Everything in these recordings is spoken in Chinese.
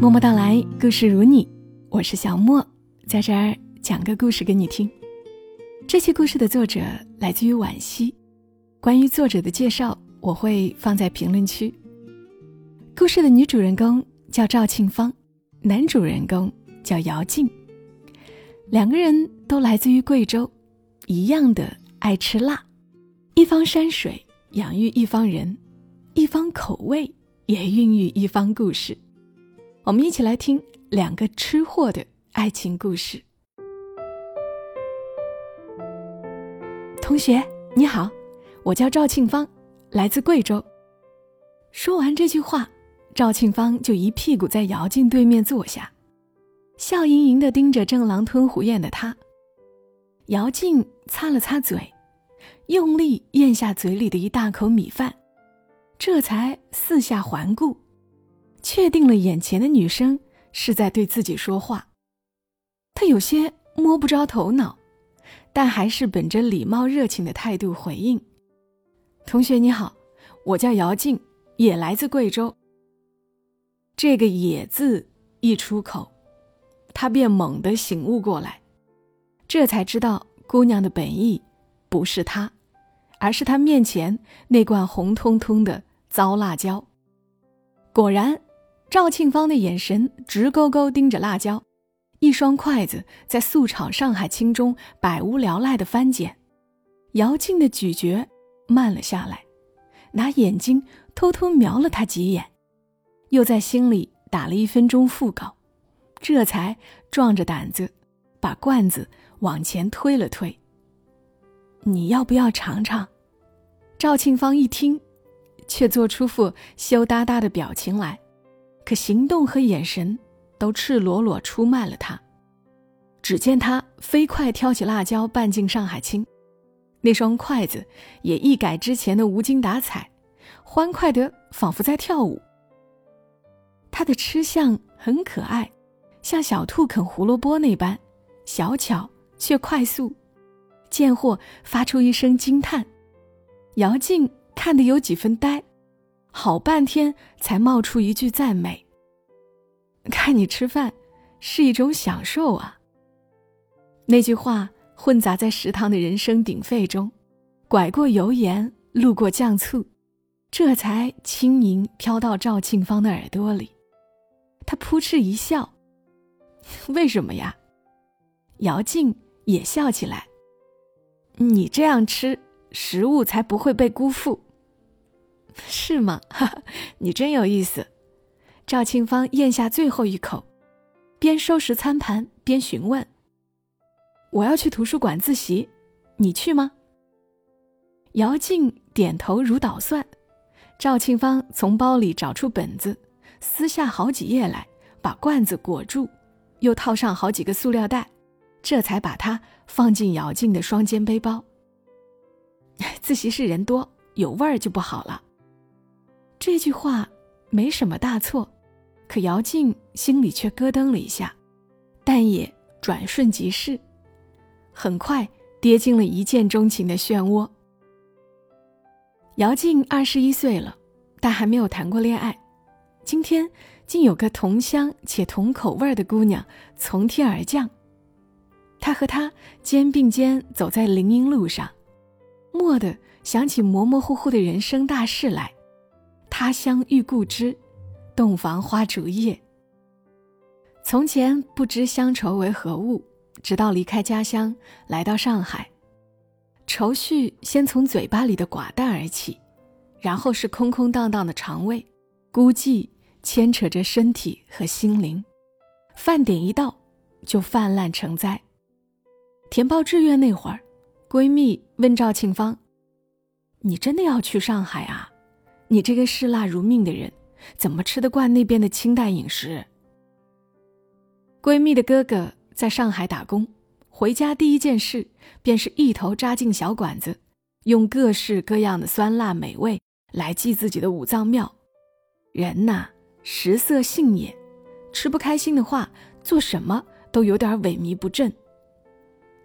默默到来，故事如你，我是小莫，在这儿讲个故事给你听。这期故事的作者来自于惋惜，关于作者的介绍我会放在评论区。故事的女主人公叫赵庆芳，男主人公叫姚静，两个人都来自于贵州，一样的爱吃辣，一方山水养育一方人，一方口味也孕育一方故事。我们一起来听两个吃货的爱情故事。同学你好，我叫赵庆芳，来自贵州。说完这句话，赵庆芳就一屁股在姚静对面坐下，笑盈盈的盯着正狼吞虎咽的他。姚静擦了擦嘴，用力咽下嘴里的一大口米饭，这才四下环顾。确定了眼前的女生是在对自己说话，他有些摸不着头脑，但还是本着礼貌热情的态度回应：“同学你好，我叫姚静，也来自贵州。”这个“也”字一出口，他便猛地醒悟过来，这才知道姑娘的本意不是他，而是他面前那罐红彤彤的糟辣椒。果然。赵庆芳的眼神直勾勾盯着辣椒，一双筷子在素炒上海青中百无聊赖的翻捡。姚静的咀嚼慢了下来，拿眼睛偷偷瞄了他几眼，又在心里打了一分钟腹稿，这才壮着胆子把罐子往前推了推。你要不要尝尝？赵庆芳一听，却做出副羞答答的表情来。可行动和眼神都赤裸裸出卖了他。只见他飞快挑起辣椒拌进上海青，那双筷子也一改之前的无精打采，欢快得仿佛在跳舞。他的吃相很可爱，像小兔啃胡萝卜那般小巧却快速。贱货发出一声惊叹，姚静看得有几分呆。好半天才冒出一句赞美。看你吃饭，是一种享受啊。那句话混杂在食堂的人声鼎沸中，拐过油盐，路过酱醋，这才轻盈飘到赵庆芳的耳朵里。他扑哧一笑：“ 为什么呀？”姚静也笑起来：“你这样吃，食物才不会被辜负。”是吗？哈哈，你真有意思。赵庆芳咽下最后一口，边收拾餐盘边询问：“我要去图书馆自习，你去吗？”姚静点头如捣蒜。赵庆芳从包里找出本子，撕下好几页来，把罐子裹住，又套上好几个塑料袋，这才把它放进姚静的双肩背包。自习室人多，有味儿就不好了。这句话没什么大错，可姚静心里却咯噔了一下，但也转瞬即逝，很快跌进了一见钟情的漩涡。姚静二十一岁了，但还没有谈过恋爱。今天竟有个同乡且同口味的姑娘从天而降，他和她肩并肩走在林荫路上，蓦地想起模模糊糊的人生大事来。他乡遇故知，洞房花烛夜。从前不知乡愁为何物，直到离开家乡来到上海，愁绪先从嘴巴里的寡淡而起，然后是空空荡荡的肠胃，孤寂牵扯着身体和心灵，饭点一到就泛滥成灾。填报志愿那会儿，闺蜜问赵庆芳：“你真的要去上海啊？”你这个嗜辣如命的人，怎么吃得惯那边的清淡饮食？闺蜜的哥哥在上海打工，回家第一件事便是一头扎进小馆子，用各式各样的酸辣美味来祭自己的五脏庙。人呐，食色性也，吃不开心的话，做什么都有点萎靡不振。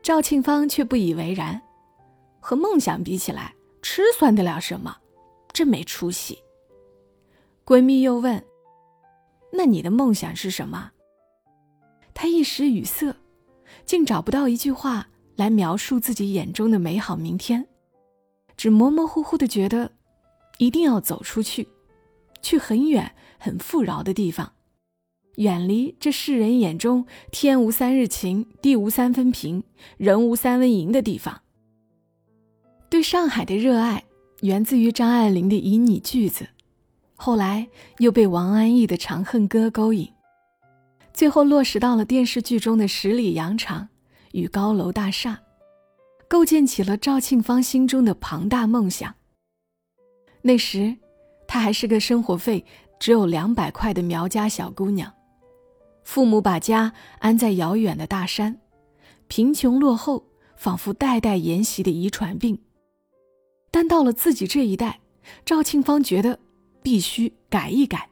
赵庆芳却不以为然，和梦想比起来，吃算得了什么？真没出息。闺蜜又问：“那你的梦想是什么？”他一时语塞，竟找不到一句话来描述自己眼中的美好明天，只模模糊糊的觉得，一定要走出去，去很远、很富饶的地方，远离这世人眼中天无三日晴、地无三分平、人无三分银的地方。对上海的热爱源自于张爱玲的旖旎句子，后来又被王安忆的《长恨歌》勾引。最后落实到了电视剧中的十里洋场与高楼大厦，构建起了赵庆芳心中的庞大梦想。那时，她还是个生活费只有两百块的苗家小姑娘，父母把家安在遥远的大山，贫穷落后，仿佛代代沿袭的遗传病。但到了自己这一代，赵庆芳觉得必须改一改。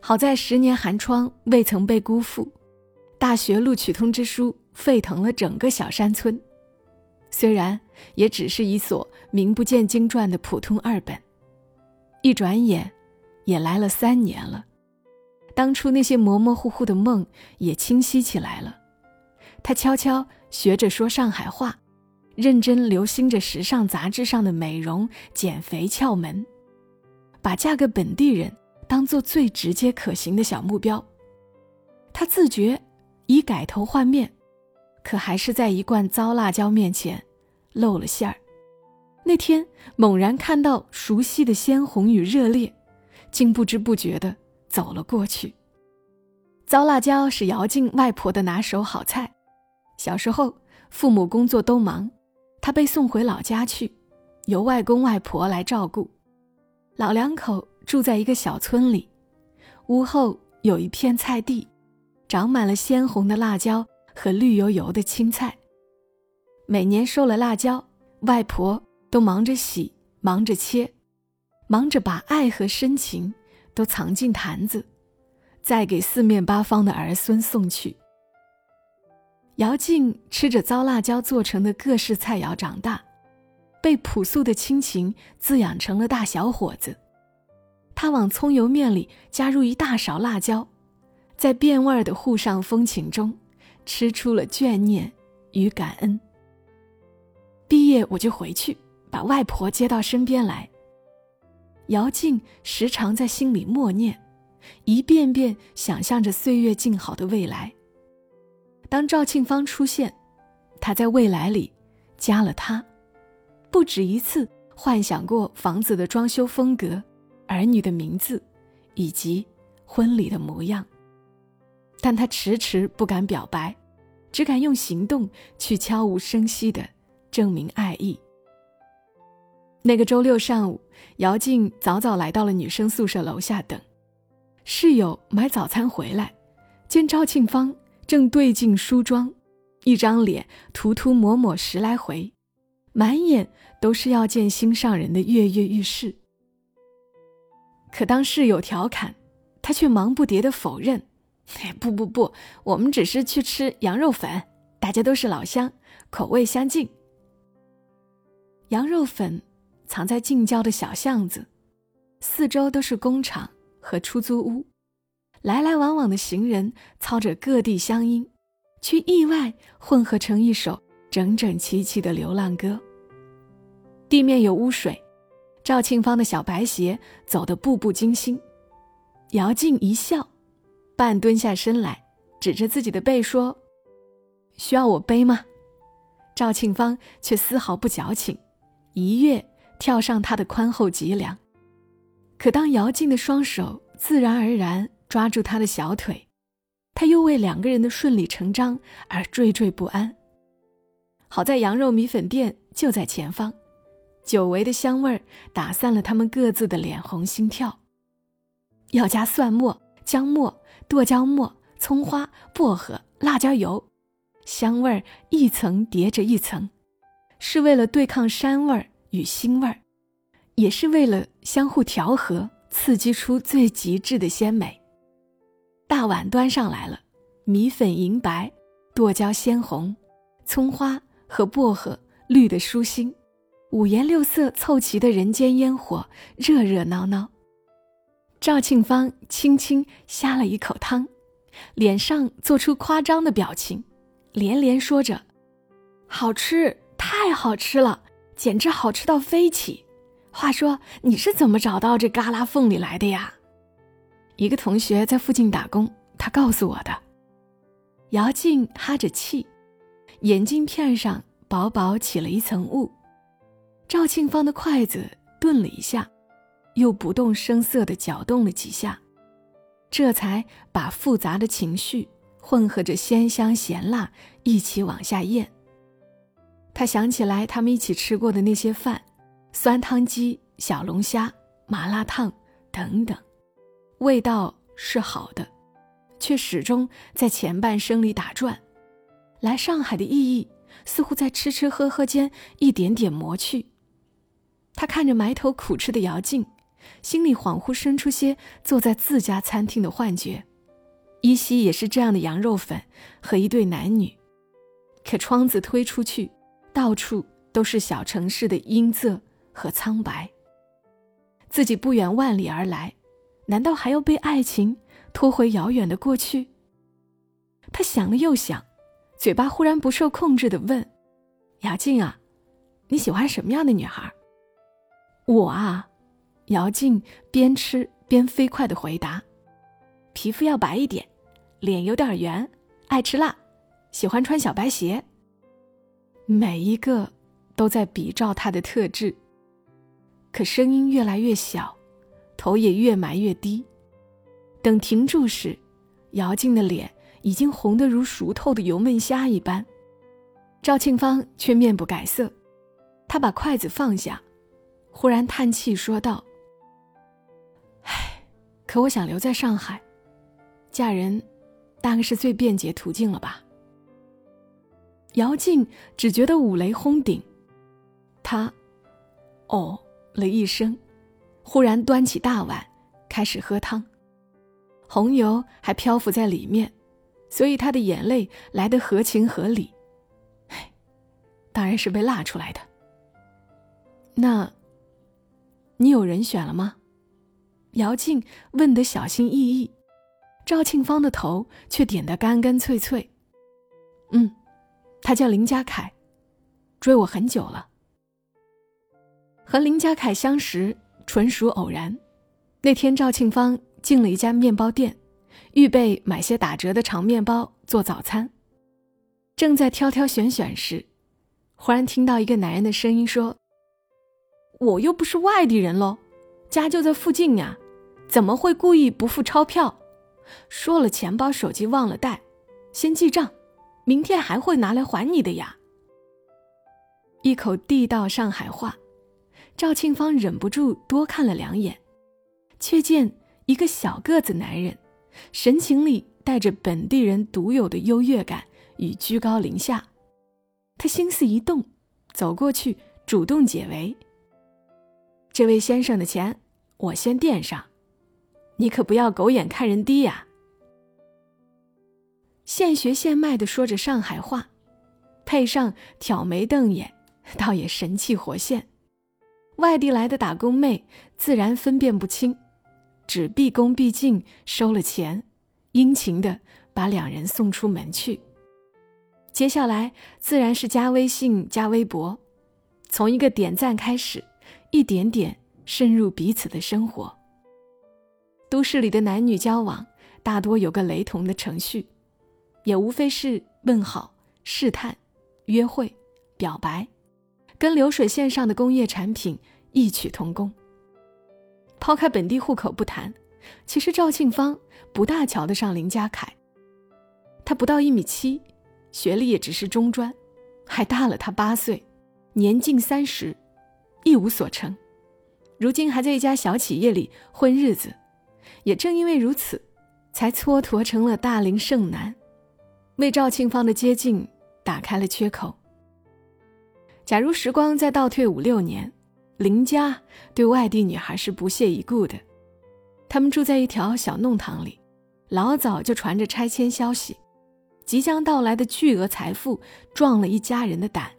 好在十年寒窗未曾被辜负，大学录取通知书沸腾了整个小山村。虽然也只是一所名不见经传的普通二本，一转眼也来了三年了。当初那些模模糊糊的梦也清晰起来了。他悄悄学着说上海话，认真留心着时尚杂志上的美容减肥窍门，把嫁个本地人。当做最直接可行的小目标，他自觉已改头换面，可还是在一罐糟辣椒面前露了馅儿。那天猛然看到熟悉的鲜红与热烈，竟不知不觉地走了过去。糟辣椒是姚静外婆的拿手好菜。小时候父母工作都忙，他被送回老家去，由外公外婆来照顾，老两口。住在一个小村里，屋后有一片菜地，长满了鲜红的辣椒和绿油油的青菜。每年收了辣椒，外婆都忙着洗，忙着切，忙着把爱和深情都藏进坛子，再给四面八方的儿孙送去。姚静吃着糟辣椒做成的各式菜肴长大，被朴素的亲情滋养成了大小伙子。他往葱油面里加入一大勺辣椒，在变味儿的沪上风情中，吃出了眷念与感恩。毕业我就回去，把外婆接到身边来。姚静时常在心里默念，一遍遍想象着岁月静好的未来。当赵庆芳出现，他在未来里加了他，不止一次幻想过房子的装修风格。儿女的名字，以及婚礼的模样，但他迟迟不敢表白，只敢用行动去悄无声息的证明爱意。那个周六上午，姚静早早来到了女生宿舍楼下等室友买早餐回来，见赵庆芳正对镜梳妆，一张脸涂涂抹抹十来回，满眼都是要见心上人的跃跃欲试。可当室友调侃，他却忙不迭的否认：“不不不，我们只是去吃羊肉粉，大家都是老乡，口味相近。”羊肉粉藏在近郊的小巷子，四周都是工厂和出租屋，来来往往的行人操着各地乡音，却意外混合成一首整整齐齐的流浪歌。地面有污水。赵庆芳的小白鞋走得步步惊心，姚静一笑，半蹲下身来，指着自己的背说：“需要我背吗？”赵庆芳却丝毫不矫情，一跃跳上他的宽厚脊梁。可当姚静的双手自然而然抓住他的小腿，他又为两个人的顺理成章而惴惴不安。好在羊肉米粉店就在前方。久违的香味儿打散了他们各自的脸红心跳。要加蒜末、姜末、剁椒末、葱花、薄荷、辣椒油，香味儿一层叠着一层，是为了对抗膻味儿与腥味儿，也是为了相互调和，刺激出最极致的鲜美。大碗端上来了，米粉银白，剁椒鲜红，葱花和薄荷绿的舒心。五颜六色凑齐的人间烟火，热热闹闹。赵庆芳轻轻呷了一口汤，脸上做出夸张的表情，连连说着：“好吃，太好吃了，简直好吃到飞起！话说你是怎么找到这旮旯缝里来的呀？”一个同学在附近打工，他告诉我的。姚静哈着气，眼镜片上薄薄起了一层雾。赵庆芳的筷子顿了一下，又不动声色地搅动了几下，这才把复杂的情绪混合着鲜香咸辣一起往下咽。他想起来他们一起吃过的那些饭，酸汤鸡、小龙虾、麻辣烫等等，味道是好的，却始终在前半生里打转。来上海的意义似乎在吃吃喝喝间一点点磨去。他看着埋头苦吃的姚静，心里恍惚生出些坐在自家餐厅的幻觉，依稀也是这样的羊肉粉和一对男女。可窗子推出去，到处都是小城市的阴仄和苍白。自己不远万里而来，难道还要被爱情拖回遥远的过去？他想了又想，嘴巴忽然不受控制的问：“姚静啊，你喜欢什么样的女孩？”我啊，姚静边吃边飞快的回答：“皮肤要白一点，脸有点圆，爱吃辣，喜欢穿小白鞋。”每一个都在比照他的特质。可声音越来越小，头也越埋越低。等停住时，姚静的脸已经红得如熟透的油焖虾一般。赵庆芳却面不改色，他把筷子放下。忽然叹气说道：“唉，可我想留在上海，嫁人，大概是最便捷途径了吧。”姚静只觉得五雷轰顶，他，哦了一声，忽然端起大碗开始喝汤，红油还漂浮在里面，所以他的眼泪来得合情合理。唉，当然是被辣出来的。那。你有人选了吗？姚静问得小心翼翼，赵庆芳的头却点得干干脆脆。嗯，他叫林家凯，追我很久了。和林家凯相识纯属偶然。那天赵庆芳进了一家面包店，预备买些打折的长面包做早餐。正在挑挑选选时，忽然听到一个男人的声音说。我又不是外地人喽，家就在附近呀，怎么会故意不付钞票？说了钱包、手机忘了带，先记账，明天还会拿来还你的呀。一口地道上海话，赵庆芳忍不住多看了两眼，却见一个小个子男人，神情里带着本地人独有的优越感与居高临下。他心思一动，走过去主动解围。这位先生的钱，我先垫上，你可不要狗眼看人低呀。现学现卖的说着上海话，配上挑眉瞪眼，倒也神气活现。外地来的打工妹自然分辨不清，只毕恭毕敬收了钱，殷勤的把两人送出门去。接下来自然是加微信、加微博，从一个点赞开始。一点点渗入彼此的生活。都市里的男女交往大多有个雷同的程序，也无非是问好、试探、约会、表白，跟流水线上的工业产品异曲同工。抛开本地户口不谈，其实赵庆芳不大瞧得上林家凯。他不到一米七，学历也只是中专，还大了他八岁，年近三十。一无所成，如今还在一家小企业里混日子，也正因为如此，才蹉跎成了大龄剩男，为赵庆芳的接近打开了缺口。假如时光再倒退五六年，林家对外地女孩是不屑一顾的，他们住在一条小弄堂里，老早就传着拆迁消息，即将到来的巨额财富壮了一家人的胆，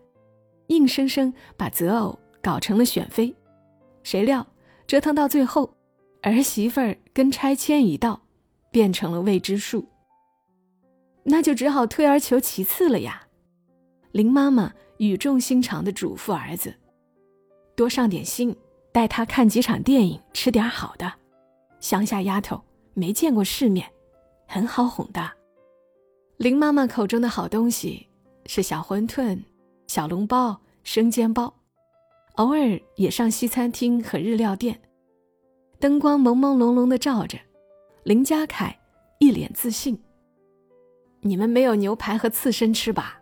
硬生生把择偶。搞成了选妃，谁料折腾到最后，儿媳妇儿跟拆迁一道，变成了未知数。那就只好退而求其次了呀。林妈妈语重心长的嘱咐儿子：“多上点心，带他看几场电影，吃点好的。乡下丫头没见过世面，很好哄的。”林妈妈口中的好东西是小馄饨、小笼包、生煎包，偶尔也上西餐厅和日料店。灯光朦朦胧胧的照着，林家凯一脸自信。你们没有牛排和刺身吃吧？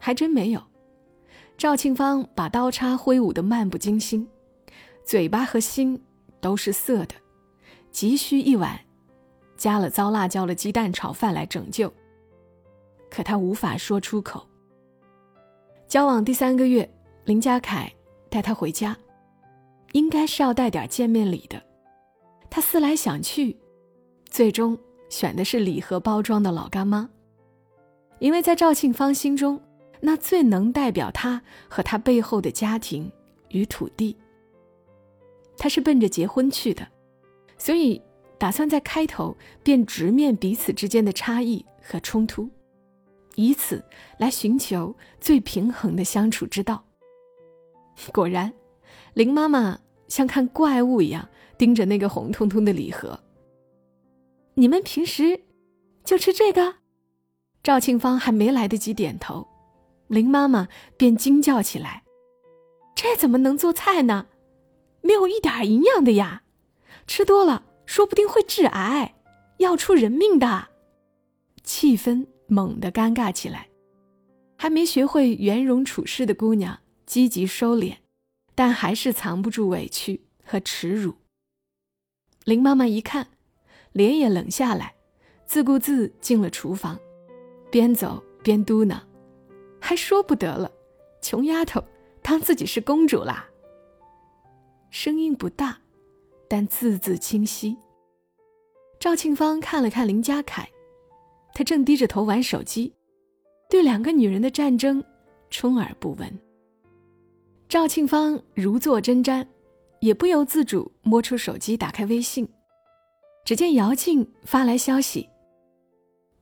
还真没有。赵庆芳把刀叉挥舞的漫不经心，嘴巴和心都是涩的，急需一碗加了糟辣椒的鸡蛋炒饭来拯救。可他无法说出口。交往第三个月，林家凯带她回家，应该是要带点见面礼的。他思来想去，最终。选的是礼盒包装的老干妈，因为在赵庆芳心中，那最能代表他和他背后的家庭与土地。他是奔着结婚去的，所以打算在开头便直面彼此之间的差异和冲突，以此来寻求最平衡的相处之道。果然，林妈妈像看怪物一样盯着那个红彤彤的礼盒。你们平时就吃这个？赵庆芳还没来得及点头，林妈妈便惊叫起来：“这怎么能做菜呢？没有一点营养的呀！吃多了说不定会致癌，要出人命的。”气氛猛地尴尬起来。还没学会圆融处事的姑娘积极收敛，但还是藏不住委屈和耻辱。林妈妈一看。脸也冷下来，自顾自进了厨房，边走边嘟囔：“还说不得了，穷丫头当自己是公主啦。”声音不大，但字字清晰。赵庆芳看了看林佳凯，他正低着头玩手机，对两个女人的战争充耳不闻。赵庆芳如坐针毡，也不由自主摸出手机，打开微信。只见姚静发来消息，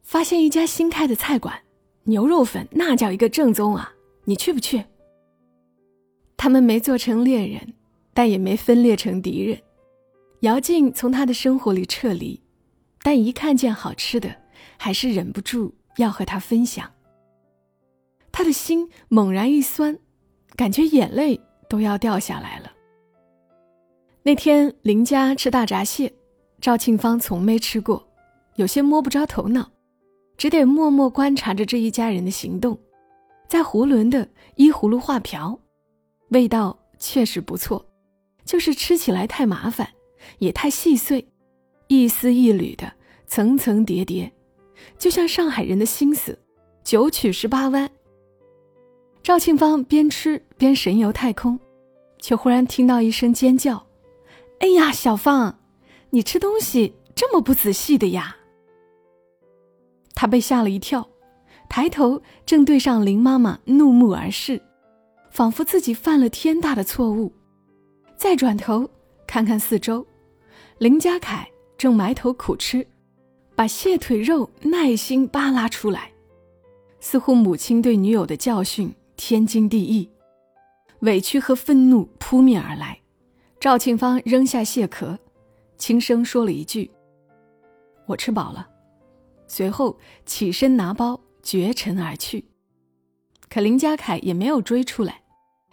发现一家新开的菜馆，牛肉粉那叫一个正宗啊！你去不去？他们没做成恋人，但也没分裂成敌人。姚静从他的生活里撤离，但一看见好吃的，还是忍不住要和他分享。他的心猛然一酸，感觉眼泪都要掉下来了。那天林家吃大闸蟹。赵庆芳从没吃过，有些摸不着头脑，只得默默观察着这一家人的行动，在囫囵的依葫芦画瓢，味道确实不错，就是吃起来太麻烦，也太细碎，一丝一缕的，层层叠叠，就像上海人的心思，九曲十八弯。赵庆芳边吃边神游太空，却忽然听到一声尖叫：“哎呀，小芳！”你吃东西这么不仔细的呀？他被吓了一跳，抬头正对上林妈妈怒目而视，仿佛自己犯了天大的错误。再转头看看四周，林家凯正埋头苦吃，把蟹腿肉耐心扒拉出来，似乎母亲对女友的教训天经地义。委屈和愤怒扑面而来，赵庆芳扔下蟹壳。轻声说了一句：“我吃饱了。”随后起身拿包绝尘而去。可林家凯也没有追出来，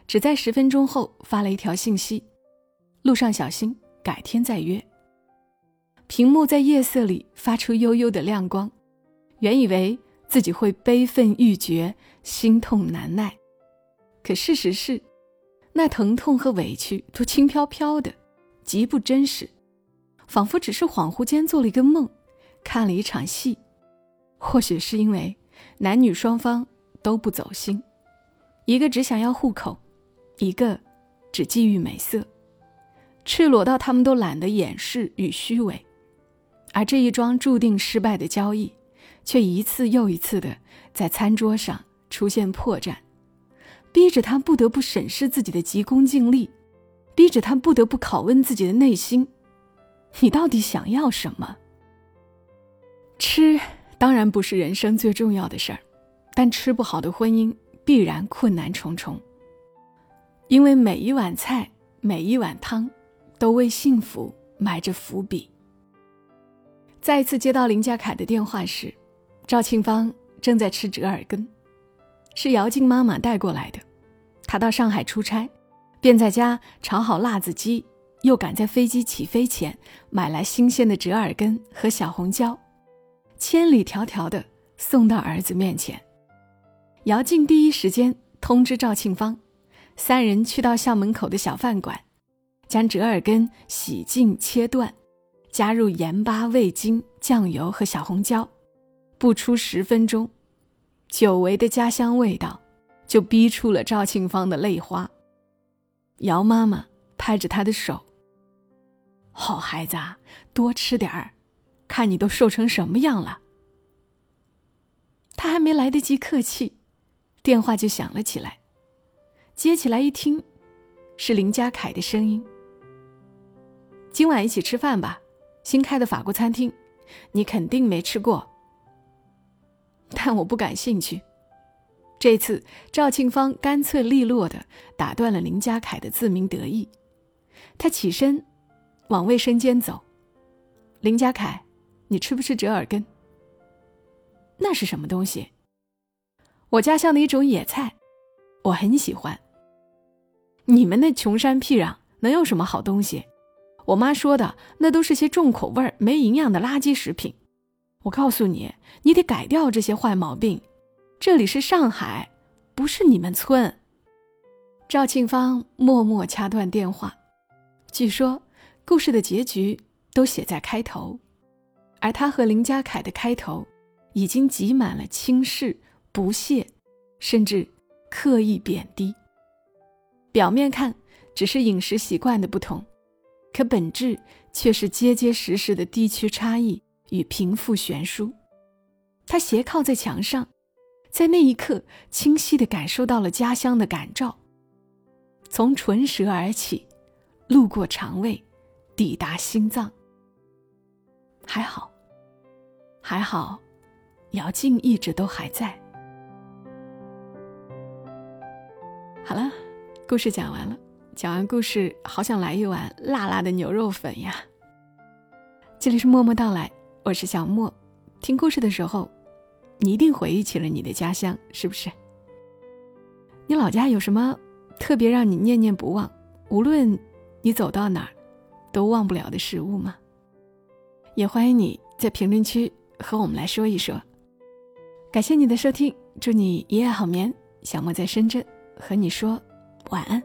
只在十分钟后发了一条信息：“路上小心，改天再约。”屏幕在夜色里发出幽幽的亮光，原以为自己会悲愤欲绝、心痛难耐，可事实是，那疼痛和委屈都轻飘飘的，极不真实。仿佛只是恍惚间做了一个梦，看了一场戏。或许是因为男女双方都不走心，一个只想要户口，一个只觊觎美色，赤裸到他们都懒得掩饰与虚伪。而这一桩注定失败的交易，却一次又一次的在餐桌上出现破绽，逼着他不得不审视自己的急功近利，逼着他不得不拷问自己的内心：你到底想要什么？吃当然不是人生最重要的事儿，但吃不好的婚姻必然困难重重。因为每一碗菜、每一碗汤，都为幸福埋着伏笔。再一次接到林家凯的电话时，赵庆芳正在吃折耳根，是姚静妈妈带过来的。她到上海出差，便在家炒好辣子鸡，又赶在飞机起飞前买来新鲜的折耳根和小红椒，千里迢迢的送到儿子面前。姚静第一时间通知赵庆芳。三人去到校门口的小饭馆，将折耳根洗净切断，加入盐巴、味精、酱油和小红椒，不出十分钟，久违的家乡味道就逼出了赵庆芳的泪花。姚妈妈拍着她的手：“好孩子啊，多吃点儿，看你都瘦成什么样了。”他还没来得及客气，电话就响了起来。接起来一听，是林家凯的声音。今晚一起吃饭吧，新开的法国餐厅，你肯定没吃过。但我不感兴趣。这次赵庆芳干脆利落的打断了林家凯的自鸣得意，他起身往卫生间走。林家凯，你吃不吃折耳根？那是什么东西？我家乡的一种野菜，我很喜欢。你们那穷山僻壤能有什么好东西？我妈说的那都是些重口味、没营养的垃圾食品。我告诉你，你得改掉这些坏毛病。这里是上海，不是你们村。赵庆芳默默掐断电话。据说，故事的结局都写在开头，而他和林家凯的开头，已经挤满了轻视、不屑，甚至刻意贬低。表面看只是饮食习惯的不同，可本质却是结结实实的地区差异与贫富悬殊。他斜靠在墙上，在那一刻清晰地感受到了家乡的感召，从唇舌而起，路过肠胃，抵达心脏。还好，还好，姚静一直都还在。好了。故事讲完了，讲完故事，好想来一碗辣辣的牛肉粉呀！这里是默默到来，我是小莫。听故事的时候，你一定回忆起了你的家乡，是不是？你老家有什么特别让你念念不忘，无论你走到哪儿都忘不了的食物吗？也欢迎你在评论区和我们来说一说。感谢你的收听，祝你一夜好眠。小莫在深圳和你说。晚安。